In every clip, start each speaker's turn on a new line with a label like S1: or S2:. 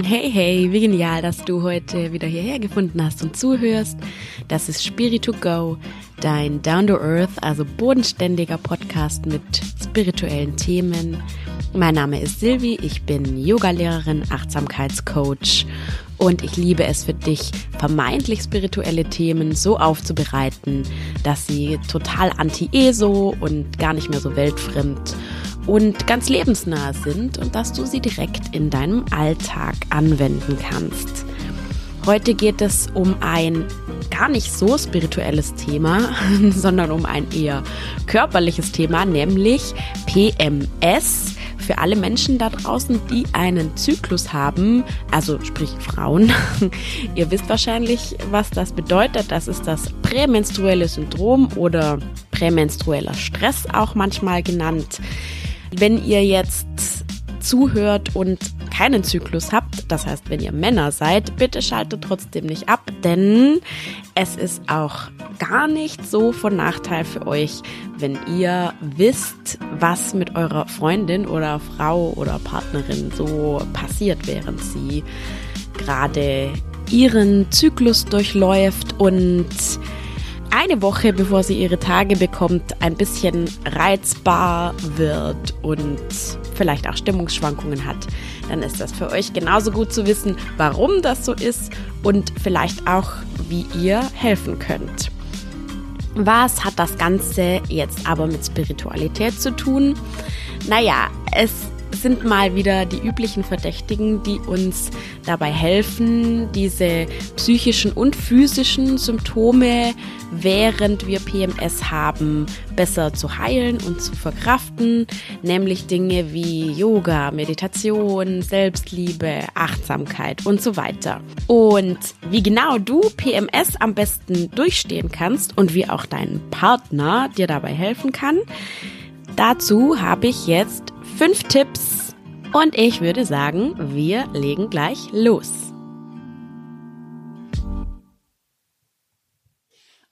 S1: Hey, hey, wie genial, dass du heute wieder hierher gefunden hast und zuhörst. Das ist Spirit to Go, dein Down to Earth, also bodenständiger Podcast mit spirituellen Themen. Mein Name ist Silvi, ich bin Yogalehrerin, Achtsamkeitscoach und ich liebe es für dich, vermeintlich spirituelle Themen so aufzubereiten, dass sie total anti-ESO und gar nicht mehr so weltfremd und ganz lebensnah sind und dass du sie direkt in deinem Alltag anwenden kannst. Heute geht es um ein gar nicht so spirituelles Thema, sondern um ein eher körperliches Thema, nämlich PMS. Für alle Menschen da draußen, die einen Zyklus haben, also sprich Frauen, ihr wisst wahrscheinlich, was das bedeutet. Das ist das prämenstruelle Syndrom oder prämenstrueller Stress auch manchmal genannt. Wenn ihr jetzt zuhört und keinen Zyklus habt, das heißt, wenn ihr Männer seid, bitte schaltet trotzdem nicht ab, denn es ist auch gar nicht so von Nachteil für euch, wenn ihr wisst, was mit eurer Freundin oder Frau oder Partnerin so passiert, während sie gerade ihren Zyklus durchläuft und eine Woche bevor sie ihre Tage bekommt, ein bisschen reizbar wird und vielleicht auch Stimmungsschwankungen hat, dann ist das für euch genauso gut zu wissen, warum das so ist und vielleicht auch, wie ihr helfen könnt. Was hat das Ganze jetzt aber mit Spiritualität zu tun? Naja, es sind mal wieder die üblichen Verdächtigen, die uns dabei helfen, diese psychischen und physischen Symptome, während wir PMS haben, besser zu heilen und zu verkraften, nämlich Dinge wie Yoga, Meditation, Selbstliebe, Achtsamkeit und so weiter. Und wie genau du PMS am besten durchstehen kannst und wie auch dein Partner dir dabei helfen kann, dazu habe ich jetzt fünf Tipps und ich würde sagen, wir legen gleich los.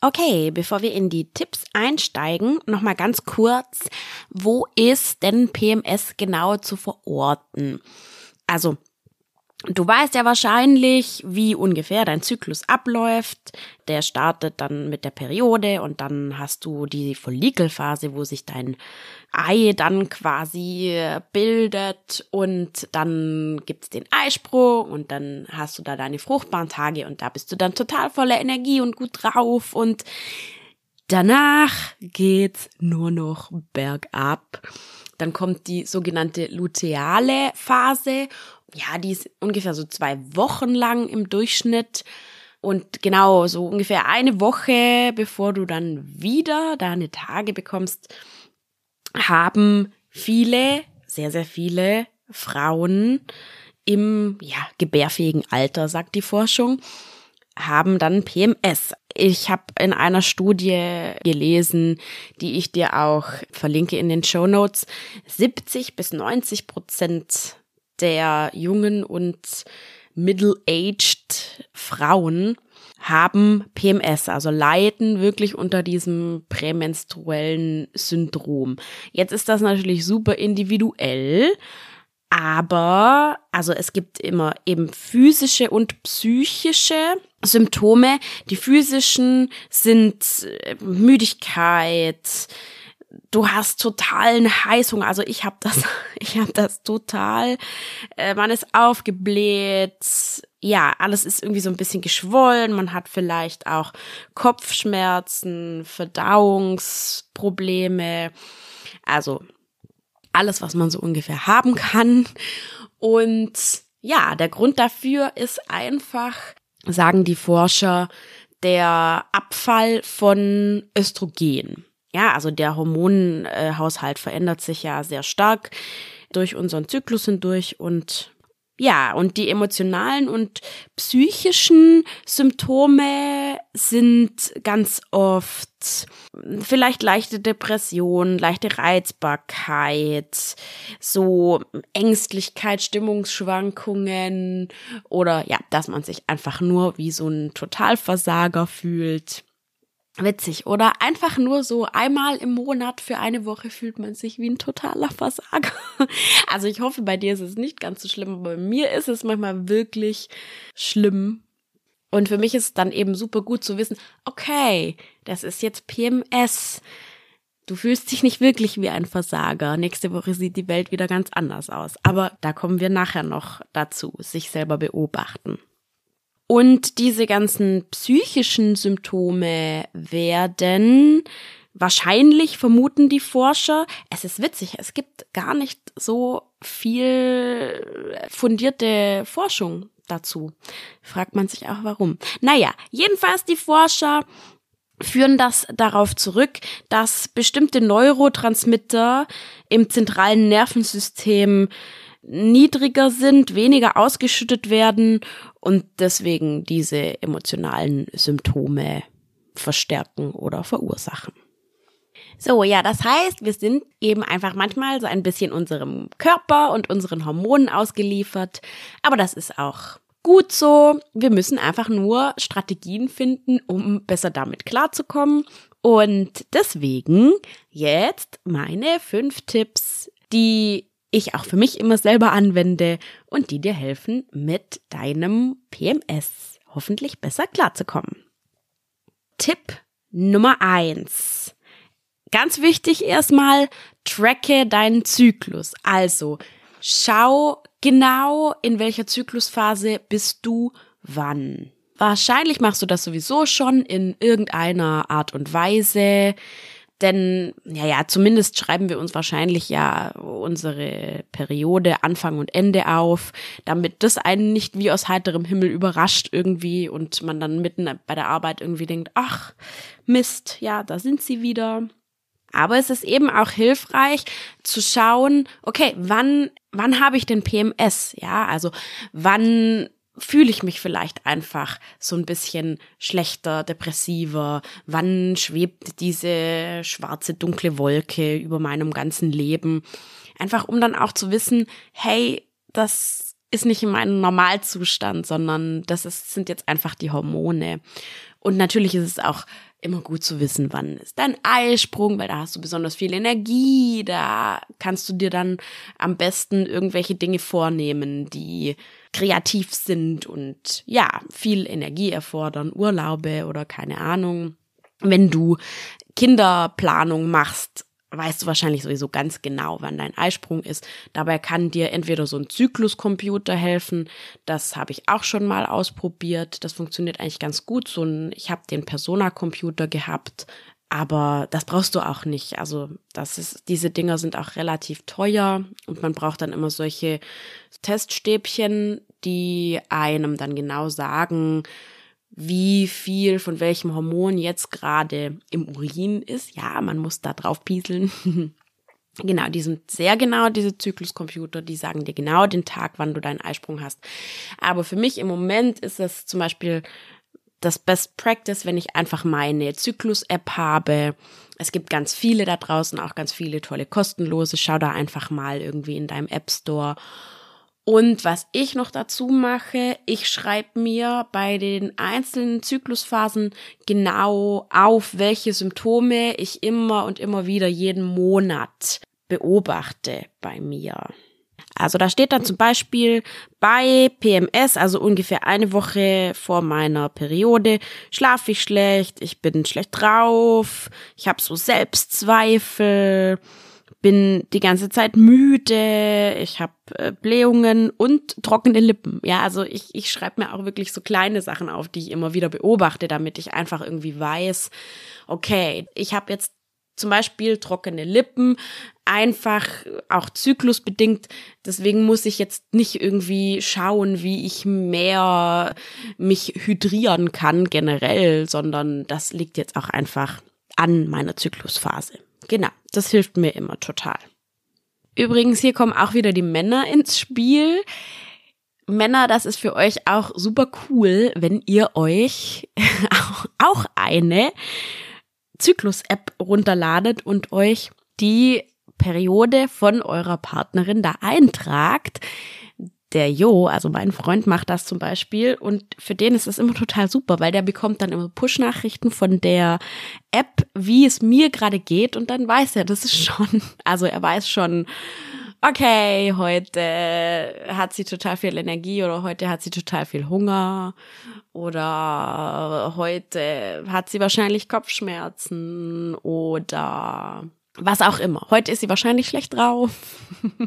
S1: Okay, bevor wir in die Tipps einsteigen, nochmal ganz kurz, wo ist denn PMS genau zu verorten? Also, Du weißt ja wahrscheinlich, wie ungefähr dein Zyklus abläuft. Der startet dann mit der Periode und dann hast du die Follikelphase, wo sich dein Ei dann quasi bildet und dann gibt's den Eisprung und dann hast du da deine fruchtbaren Tage und da bist du dann total voller Energie und gut drauf und danach geht's nur noch bergab. Dann kommt die sogenannte luteale Phase ja, die ist ungefähr so zwei Wochen lang im Durchschnitt. Und genau, so ungefähr eine Woche, bevor du dann wieder deine Tage bekommst, haben viele, sehr, sehr viele Frauen im ja, gebärfähigen Alter, sagt die Forschung, haben dann PMS. Ich habe in einer Studie gelesen, die ich dir auch verlinke in den Show Notes, 70 bis 90 Prozent der jungen und middle-aged Frauen haben PMS, also leiden wirklich unter diesem prämenstruellen Syndrom. Jetzt ist das natürlich super individuell, aber also es gibt immer eben physische und psychische Symptome. Die physischen sind äh, Müdigkeit, du hast totalen Heißhunger. Also ich habe das, ich habe das total. Äh, man ist aufgebläht. Ja, alles ist irgendwie so ein bisschen geschwollen. Man hat vielleicht auch Kopfschmerzen, Verdauungsprobleme. Also alles, was man so ungefähr haben kann. Und ja, der Grund dafür ist einfach, sagen die Forscher, der Abfall von Östrogen. Ja, also der Hormonhaushalt verändert sich ja sehr stark durch unseren Zyklus hindurch und ja, und die emotionalen und psychischen Symptome sind ganz oft vielleicht leichte Depression, leichte Reizbarkeit, so Ängstlichkeit, Stimmungsschwankungen oder ja, dass man sich einfach nur wie so ein Totalversager fühlt. Witzig, oder? Einfach nur so einmal im Monat für eine Woche fühlt man sich wie ein totaler Versager. Also ich hoffe, bei dir ist es nicht ganz so schlimm, aber bei mir ist es manchmal wirklich schlimm. Und für mich ist es dann eben super gut zu wissen, okay, das ist jetzt PMS. Du fühlst dich nicht wirklich wie ein Versager. Nächste Woche sieht die Welt wieder ganz anders aus. Aber da kommen wir nachher noch dazu, sich selber beobachten. Und diese ganzen psychischen Symptome werden wahrscheinlich, vermuten die Forscher, es ist witzig, es gibt gar nicht so viel fundierte Forschung dazu. Fragt man sich auch warum. Naja, jedenfalls die Forscher führen das darauf zurück, dass bestimmte Neurotransmitter im zentralen Nervensystem niedriger sind, weniger ausgeschüttet werden und deswegen diese emotionalen Symptome verstärken oder verursachen. So, ja, das heißt, wir sind eben einfach manchmal so ein bisschen unserem Körper und unseren Hormonen ausgeliefert, aber das ist auch gut so. Wir müssen einfach nur Strategien finden, um besser damit klarzukommen. Und deswegen jetzt meine fünf Tipps, die ich auch für mich immer selber anwende und die dir helfen, mit deinem PMS hoffentlich besser klarzukommen. Tipp Nummer eins. Ganz wichtig erstmal, tracke deinen Zyklus. Also, schau genau, in welcher Zyklusphase bist du wann. Wahrscheinlich machst du das sowieso schon in irgendeiner Art und Weise. Denn, ja, ja, zumindest schreiben wir uns wahrscheinlich ja unsere Periode Anfang und Ende auf, damit das einen nicht wie aus heiterem Himmel überrascht irgendwie und man dann mitten bei der Arbeit irgendwie denkt, ach, Mist, ja, da sind sie wieder. Aber es ist eben auch hilfreich zu schauen, okay, wann, wann habe ich denn PMS? Ja, also wann fühle ich mich vielleicht einfach so ein bisschen schlechter, depressiver? Wann schwebt diese schwarze, dunkle Wolke über meinem ganzen Leben? Einfach um dann auch zu wissen, hey, das ist nicht in meinem Normalzustand, sondern das ist, sind jetzt einfach die Hormone. Und natürlich ist es auch immer gut zu wissen, wann ist dein Eisprung, weil da hast du besonders viel Energie, da kannst du dir dann am besten irgendwelche Dinge vornehmen, die kreativ sind und ja, viel Energie erfordern, Urlaube oder keine Ahnung. Wenn du Kinderplanung machst, weißt du wahrscheinlich sowieso ganz genau, wann dein Eisprung ist. Dabei kann dir entweder so ein Zykluscomputer helfen, das habe ich auch schon mal ausprobiert, das funktioniert eigentlich ganz gut. So ein, ich habe den Persona-Computer gehabt, aber das brauchst du auch nicht. Also das ist, diese Dinger sind auch relativ teuer und man braucht dann immer solche Teststäbchen, die einem dann genau sagen, wie viel von welchem Hormon jetzt gerade im Urin ist. Ja, man muss da drauf pieseln. genau, die sind sehr genau, diese Zykluscomputer, die sagen dir genau den Tag, wann du deinen Eisprung hast. Aber für mich im Moment ist es zum Beispiel das Best Practice, wenn ich einfach meine Zyklus-App habe. Es gibt ganz viele da draußen, auch ganz viele tolle kostenlose. Schau da einfach mal irgendwie in deinem App Store und was ich noch dazu mache, ich schreibe mir bei den einzelnen Zyklusphasen genau auf, welche Symptome ich immer und immer wieder jeden Monat beobachte bei mir. Also da steht dann zum Beispiel bei PMS, also ungefähr eine Woche vor meiner Periode, schlafe ich schlecht, ich bin schlecht drauf, ich habe so Selbstzweifel, bin die ganze Zeit müde, ich habe äh, Blähungen und trockene Lippen. Ja, also ich, ich schreibe mir auch wirklich so kleine Sachen auf, die ich immer wieder beobachte, damit ich einfach irgendwie weiß, okay, ich habe jetzt zum Beispiel trockene Lippen, einfach auch zyklusbedingt. Deswegen muss ich jetzt nicht irgendwie schauen, wie ich mehr mich hydrieren kann generell, sondern das liegt jetzt auch einfach an meiner Zyklusphase. Genau, das hilft mir immer total. Übrigens, hier kommen auch wieder die Männer ins Spiel. Männer, das ist für euch auch super cool, wenn ihr euch auch eine Zyklus-App runterladet und euch die Periode von eurer Partnerin da eintragt. der Jo, also mein Freund, macht das zum Beispiel und für den ist das immer total super, weil der bekommt dann immer Push-Nachrichten von der App, wie es mir gerade geht und dann weiß er, das ist schon, also er weiß schon, okay, heute hat sie total viel Energie oder heute hat sie total viel Hunger oder heute hat sie wahrscheinlich Kopfschmerzen oder was auch immer. Heute ist sie wahrscheinlich schlecht drauf.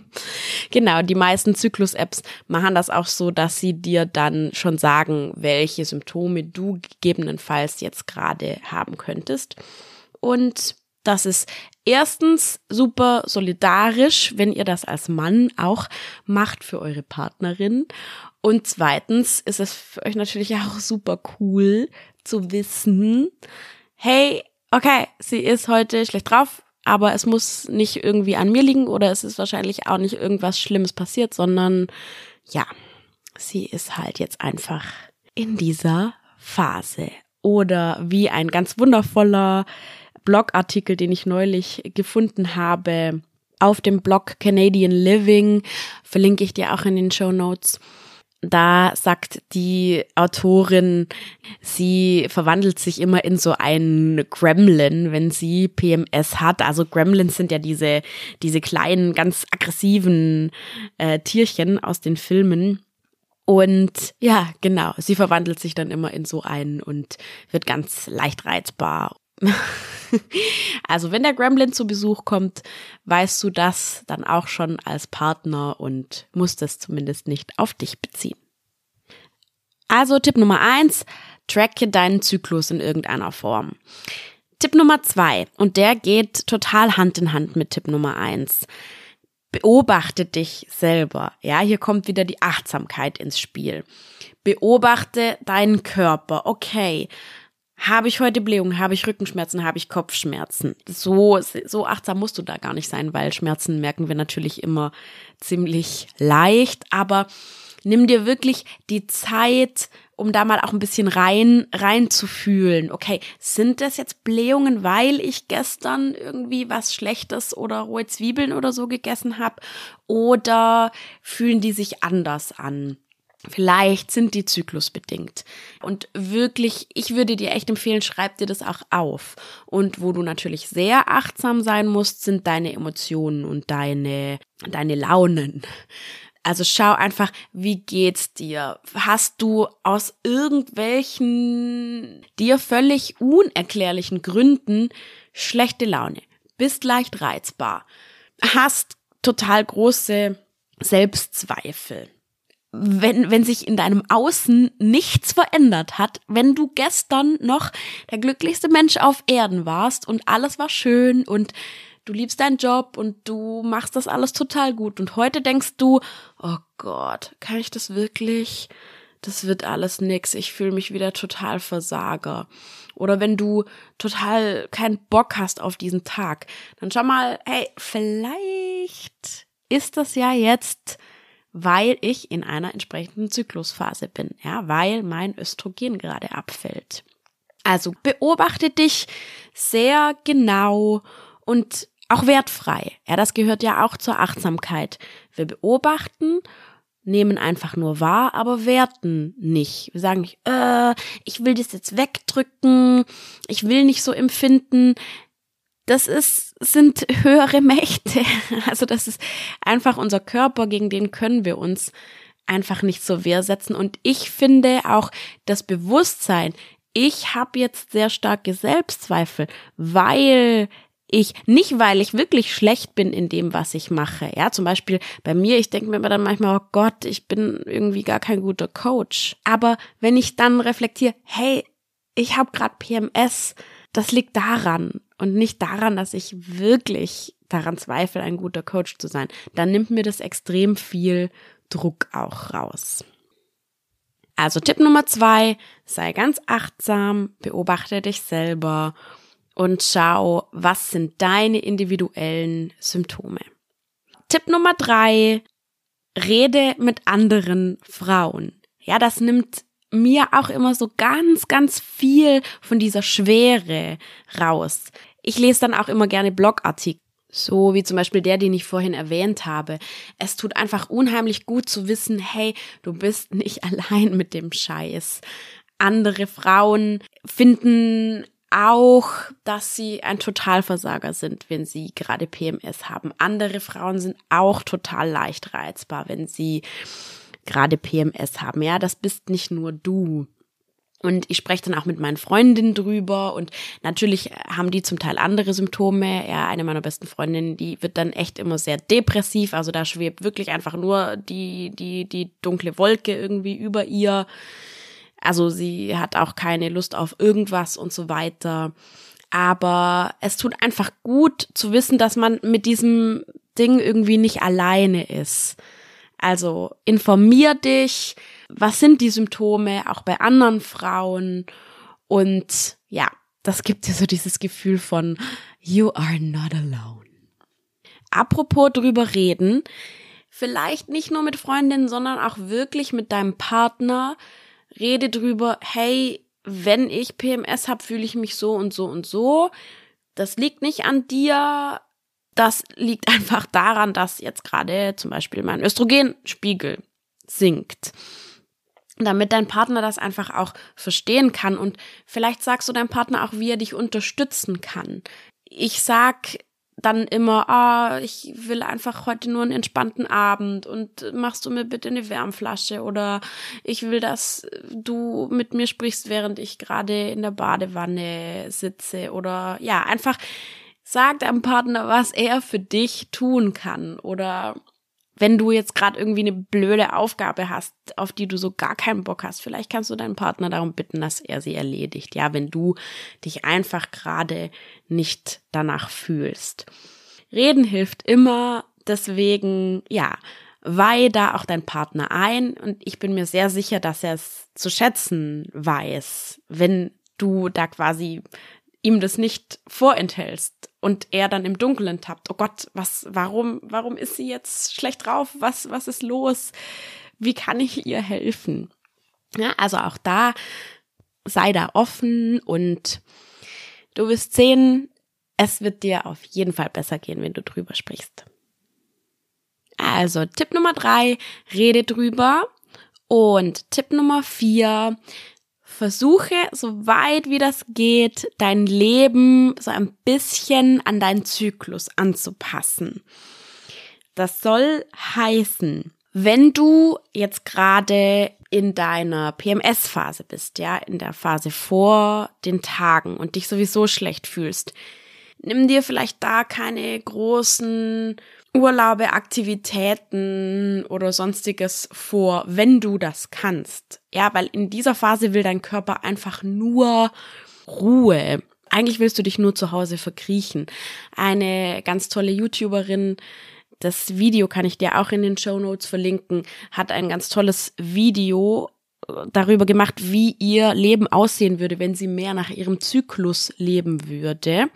S1: genau, die meisten Zyklus-Apps machen das auch so, dass sie dir dann schon sagen, welche Symptome du gegebenenfalls jetzt gerade haben könntest. Und das ist erstens super solidarisch, wenn ihr das als Mann auch macht für eure Partnerin. Und zweitens ist es für euch natürlich auch super cool zu wissen, hey, okay, sie ist heute schlecht drauf, aber es muss nicht irgendwie an mir liegen oder es ist wahrscheinlich auch nicht irgendwas Schlimmes passiert, sondern ja, sie ist halt jetzt einfach in dieser Phase. Oder wie ein ganz wundervoller Blogartikel, den ich neulich gefunden habe, auf dem Blog Canadian Living, verlinke ich dir auch in den Show Notes da sagt die Autorin, sie verwandelt sich immer in so ein Gremlin, wenn sie PMS hat. Also Gremlins sind ja diese, diese kleinen, ganz aggressiven äh, Tierchen aus den Filmen. Und ja, genau, sie verwandelt sich dann immer in so einen und wird ganz leicht reizbar also wenn der Gremlin zu Besuch kommt, weißt du das dann auch schon als Partner und musst es zumindest nicht auf dich beziehen. Also Tipp Nummer eins, tracke deinen Zyklus in irgendeiner Form. Tipp Nummer zwei, und der geht total Hand in Hand mit Tipp Nummer eins. Beobachte dich selber. Ja, hier kommt wieder die Achtsamkeit ins Spiel. Beobachte deinen Körper. Okay, habe ich heute Blähungen, habe ich Rückenschmerzen, habe ich Kopfschmerzen. So, so achtsam musst du da gar nicht sein, weil Schmerzen merken wir natürlich immer ziemlich leicht. Aber nimm dir wirklich die Zeit, um da mal auch ein bisschen rein, rein zu fühlen. Okay, sind das jetzt Blähungen, weil ich gestern irgendwie was Schlechtes oder rohe Zwiebeln oder so gegessen habe? Oder fühlen die sich anders an? Vielleicht sind die zyklusbedingt. Und wirklich, ich würde dir echt empfehlen, schreib dir das auch auf. Und wo du natürlich sehr achtsam sein musst, sind deine Emotionen und deine, deine Launen. Also schau einfach, wie geht's dir? Hast du aus irgendwelchen dir völlig unerklärlichen Gründen schlechte Laune? Bist leicht reizbar? Hast total große Selbstzweifel? Wenn, wenn sich in deinem Außen nichts verändert hat, wenn du gestern noch der glücklichste Mensch auf Erden warst und alles war schön und du liebst deinen Job und du machst das alles total gut und heute denkst du, oh Gott, kann ich das wirklich? Das wird alles nix, ich fühle mich wieder total Versager. Oder wenn du total keinen Bock hast auf diesen Tag, dann schau mal, hey, vielleicht ist das ja jetzt weil ich in einer entsprechenden Zyklusphase bin, ja, weil mein Östrogen gerade abfällt. Also beobachte dich sehr genau und auch wertfrei. Ja, das gehört ja auch zur Achtsamkeit. Wir beobachten, nehmen einfach nur wahr, aber werten nicht. Wir sagen nicht, äh, ich will das jetzt wegdrücken, ich will nicht so empfinden das ist, sind höhere Mächte. Also das ist einfach unser Körper, gegen den können wir uns einfach nicht zur Wehr setzen. Und ich finde auch das Bewusstsein, ich habe jetzt sehr starke Selbstzweifel, weil ich, nicht weil ich wirklich schlecht bin in dem, was ich mache. Ja, zum Beispiel bei mir, ich denke mir dann manchmal, oh Gott, ich bin irgendwie gar kein guter Coach. Aber wenn ich dann reflektiere, hey, ich habe gerade PMS, das liegt daran und nicht daran, dass ich wirklich daran zweifle, ein guter Coach zu sein, dann nimmt mir das extrem viel Druck auch raus. Also Tipp Nummer zwei, sei ganz achtsam, beobachte dich selber und schau, was sind deine individuellen Symptome. Tipp Nummer drei, rede mit anderen Frauen. Ja, das nimmt mir auch immer so ganz, ganz viel von dieser Schwere raus. Ich lese dann auch immer gerne Blogartikel So wie zum Beispiel der, den ich vorhin erwähnt habe. Es tut einfach unheimlich gut zu wissen, hey, du bist nicht allein mit dem Scheiß. Andere Frauen finden auch, dass sie ein Totalversager sind, wenn sie gerade PMS haben. Andere Frauen sind auch total leicht reizbar, wenn sie gerade PMS haben. Ja, das bist nicht nur du. Und ich spreche dann auch mit meinen Freundinnen drüber und natürlich haben die zum Teil andere Symptome. Ja, eine meiner besten Freundinnen, die wird dann echt immer sehr depressiv. Also da schwebt wirklich einfach nur die, die, die dunkle Wolke irgendwie über ihr. Also sie hat auch keine Lust auf irgendwas und so weiter. Aber es tut einfach gut zu wissen, dass man mit diesem Ding irgendwie nicht alleine ist. Also informier dich, was sind die Symptome auch bei anderen Frauen und ja, das gibt dir so dieses Gefühl von you are not alone. Apropos drüber reden, vielleicht nicht nur mit Freundinnen, sondern auch wirklich mit deinem Partner. Rede drüber, hey, wenn ich PMS habe, fühle ich mich so und so und so. Das liegt nicht an dir. Das liegt einfach daran, dass jetzt gerade zum Beispiel mein Östrogenspiegel sinkt damit dein Partner das einfach auch verstehen kann und vielleicht sagst du deinem Partner auch, wie er dich unterstützen kann. Ich sag dann immer, ah, oh, ich will einfach heute nur einen entspannten Abend und machst du mir bitte eine Wärmflasche oder ich will, dass du mit mir sprichst, während ich gerade in der Badewanne sitze oder ja, einfach sag deinem Partner, was er für dich tun kann oder wenn du jetzt gerade irgendwie eine blöde Aufgabe hast, auf die du so gar keinen Bock hast, vielleicht kannst du deinen Partner darum bitten, dass er sie erledigt. Ja, wenn du dich einfach gerade nicht danach fühlst. Reden hilft immer, deswegen, ja, weih da auch dein Partner ein und ich bin mir sehr sicher, dass er es zu schätzen weiß, wenn du da quasi ihm das nicht vorenthältst und er dann im Dunkeln tappt. Oh Gott, was, warum, warum ist sie jetzt schlecht drauf? Was, was ist los? Wie kann ich ihr helfen? Ja, also auch da sei da offen und du wirst sehen, es wird dir auf jeden Fall besser gehen, wenn du drüber sprichst. Also Tipp Nummer drei, rede drüber. Und Tipp Nummer vier, versuche, so weit wie das geht, dein Leben so ein bisschen an deinen Zyklus anzupassen. Das soll heißen, wenn du jetzt gerade in deiner PMS-Phase bist, ja, in der Phase vor den Tagen und dich sowieso schlecht fühlst, nimm dir vielleicht da keine großen Urlaube, Aktivitäten oder sonstiges vor, wenn du das kannst. Ja, weil in dieser Phase will dein Körper einfach nur Ruhe. Eigentlich willst du dich nur zu Hause verkriechen. Eine ganz tolle YouTuberin, das Video kann ich dir auch in den Show Notes verlinken, hat ein ganz tolles Video darüber gemacht, wie ihr Leben aussehen würde, wenn sie mehr nach ihrem Zyklus leben würde.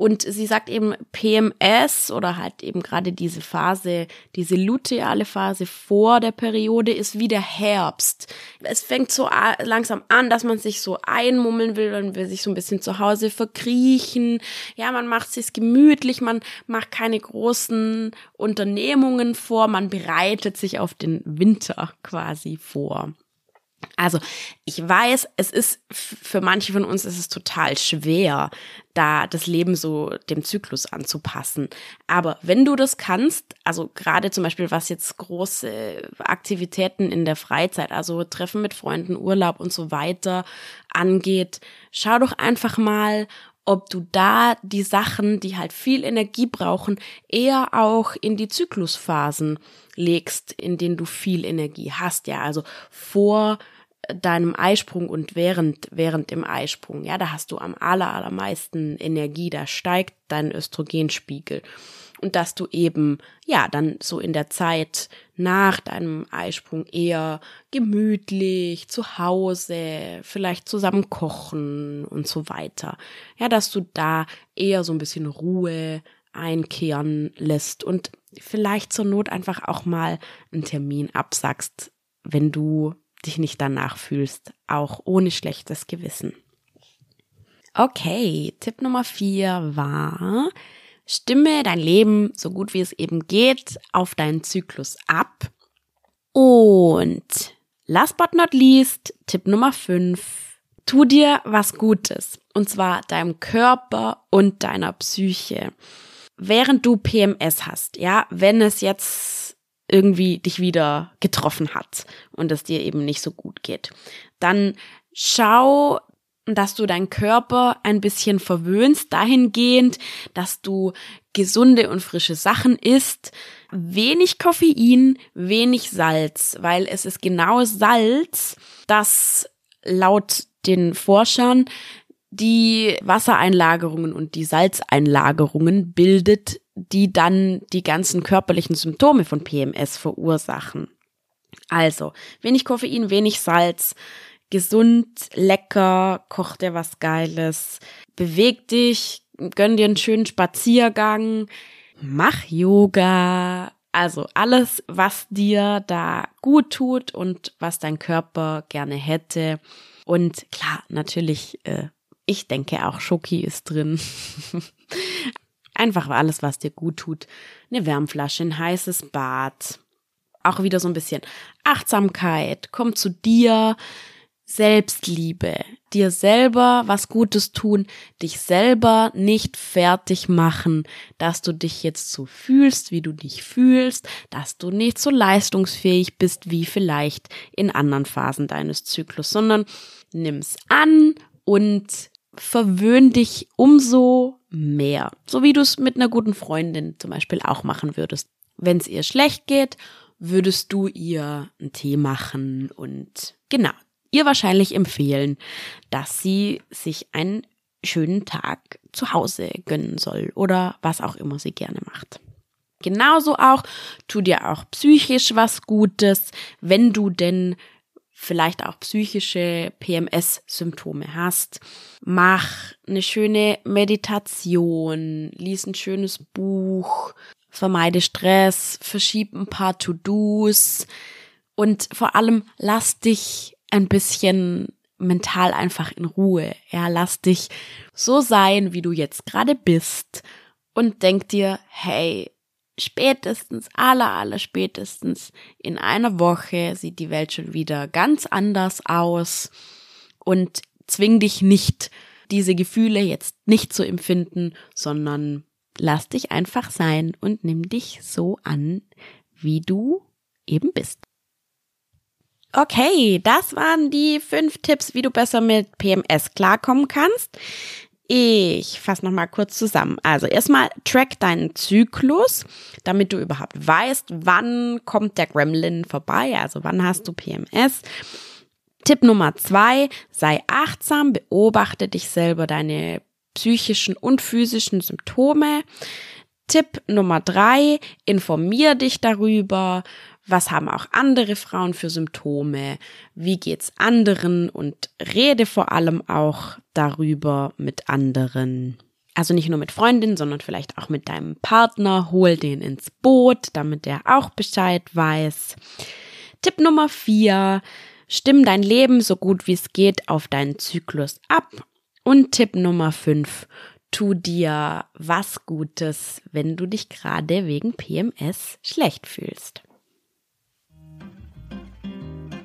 S1: Und sie sagt eben, PMS oder halt eben gerade diese Phase, diese luteale Phase vor der Periode ist wie der Herbst. Es fängt so langsam an, dass man sich so einmummeln will, man will sich so ein bisschen zu Hause verkriechen. Ja, man macht sich gemütlich, man macht keine großen Unternehmungen vor, man bereitet sich auf den Winter quasi vor. Also ich weiß, es ist für manche von uns ist es total schwer, da das Leben so dem Zyklus anzupassen. Aber wenn du das kannst, also gerade zum Beispiel was jetzt große Aktivitäten in der Freizeit, also Treffen mit Freunden, Urlaub und so weiter angeht, schau doch einfach mal, ob du da die Sachen, die halt viel Energie brauchen, eher auch in die Zyklusphasen legst, in denen du viel Energie hast. Ja, also vor deinem Eisprung und während, während dem Eisprung. Ja, da hast du am aller, allermeisten Energie, da steigt dein Östrogenspiegel. Und dass du eben, ja, dann so in der Zeit nach deinem Eisprung eher gemütlich zu Hause, vielleicht zusammen kochen und so weiter. Ja, dass du da eher so ein bisschen Ruhe einkehren lässt und vielleicht zur Not einfach auch mal einen Termin absagst, wenn du dich nicht danach fühlst, auch ohne schlechtes Gewissen. Okay, Tipp Nummer vier war, Stimme dein Leben so gut wie es eben geht auf deinen Zyklus ab. Und last but not least, Tipp Nummer 5. Tu dir was Gutes. Und zwar deinem Körper und deiner Psyche. Während du PMS hast, ja, wenn es jetzt irgendwie dich wieder getroffen hat und es dir eben nicht so gut geht, dann schau, dass du deinen Körper ein bisschen verwöhnst, dahingehend, dass du gesunde und frische Sachen isst, wenig Koffein, wenig Salz, weil es ist genau Salz, das laut den Forschern die Wassereinlagerungen und die Salzeinlagerungen bildet, die dann die ganzen körperlichen Symptome von PMS verursachen. Also, wenig Koffein, wenig Salz, gesund, lecker, koch dir was Geiles, beweg dich, gönn dir einen schönen Spaziergang, mach Yoga, also alles, was dir da gut tut und was dein Körper gerne hätte. Und klar, natürlich, äh, ich denke auch Schoki ist drin. Einfach alles, was dir gut tut. Eine Wärmflasche, ein heißes Bad. Auch wieder so ein bisschen Achtsamkeit. Komm zu dir. Selbstliebe, dir selber was Gutes tun, dich selber nicht fertig machen, dass du dich jetzt so fühlst, wie du dich fühlst, dass du nicht so leistungsfähig bist wie vielleicht in anderen Phasen deines Zyklus, sondern nimm's an und verwöhn dich umso mehr, so wie du es mit einer guten Freundin zum Beispiel auch machen würdest. Wenn es ihr schlecht geht, würdest du ihr einen Tee machen und genau, ihr wahrscheinlich empfehlen, dass sie sich einen schönen Tag zu Hause gönnen soll oder was auch immer sie gerne macht. Genauso auch, tu dir auch psychisch was Gutes, wenn du denn vielleicht auch psychische PMS-Symptome hast. Mach eine schöne Meditation, lies ein schönes Buch, vermeide Stress, verschieb ein paar To-Dos und vor allem lass dich ein bisschen mental einfach in Ruhe. Ja, lass dich so sein, wie du jetzt gerade bist und denk dir, hey, spätestens, aller, aller spätestens in einer Woche sieht die Welt schon wieder ganz anders aus und zwing dich nicht, diese Gefühle jetzt nicht zu empfinden, sondern lass dich einfach sein und nimm dich so an, wie du eben bist. Okay, das waren die fünf Tipps, wie du besser mit PMS klarkommen kannst. Ich fasse nochmal kurz zusammen. Also erstmal track deinen Zyklus, damit du überhaupt weißt, wann kommt der Gremlin vorbei, also wann hast du PMS. Tipp Nummer zwei, sei achtsam, beobachte dich selber, deine psychischen und physischen Symptome. Tipp Nummer drei, informier dich darüber, was haben auch andere Frauen für Symptome, wie geht's anderen und rede vor allem auch darüber mit anderen. Also nicht nur mit Freundinnen, sondern vielleicht auch mit deinem Partner, hol den ins Boot, damit der auch Bescheid weiß. Tipp Nummer vier, stimm dein Leben so gut wie es geht auf deinen Zyklus ab. Und Tipp Nummer fünf, tu dir was Gutes, wenn du dich gerade wegen PMS schlecht fühlst.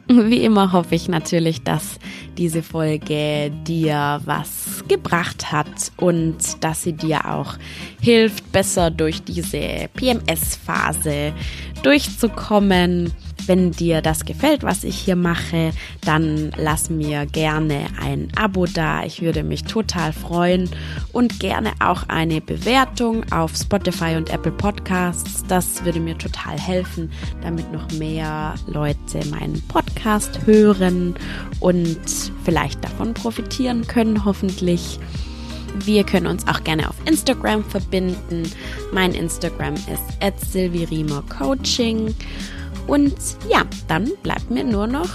S1: Wie immer hoffe ich natürlich, dass diese Folge dir was gebracht hat und dass sie dir auch hilft, besser durch diese PMS-Phase durchzukommen. Wenn dir das gefällt, was ich hier mache, dann lass mir gerne ein Abo da. Ich würde mich total freuen und gerne auch eine Bewertung auf Spotify und Apple Podcasts. Das würde mir total helfen, damit noch mehr Leute meinen Podcast hören und vielleicht davon profitieren können, hoffentlich. Wir können uns auch gerne auf Instagram verbinden. Mein Instagram ist Coaching. Und ja, dann bleibt mir nur noch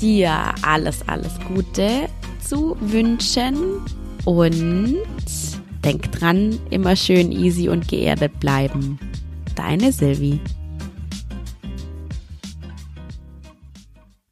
S1: dir alles, alles Gute zu wünschen. Und denk dran, immer schön easy und geerdet bleiben. Deine Silvi.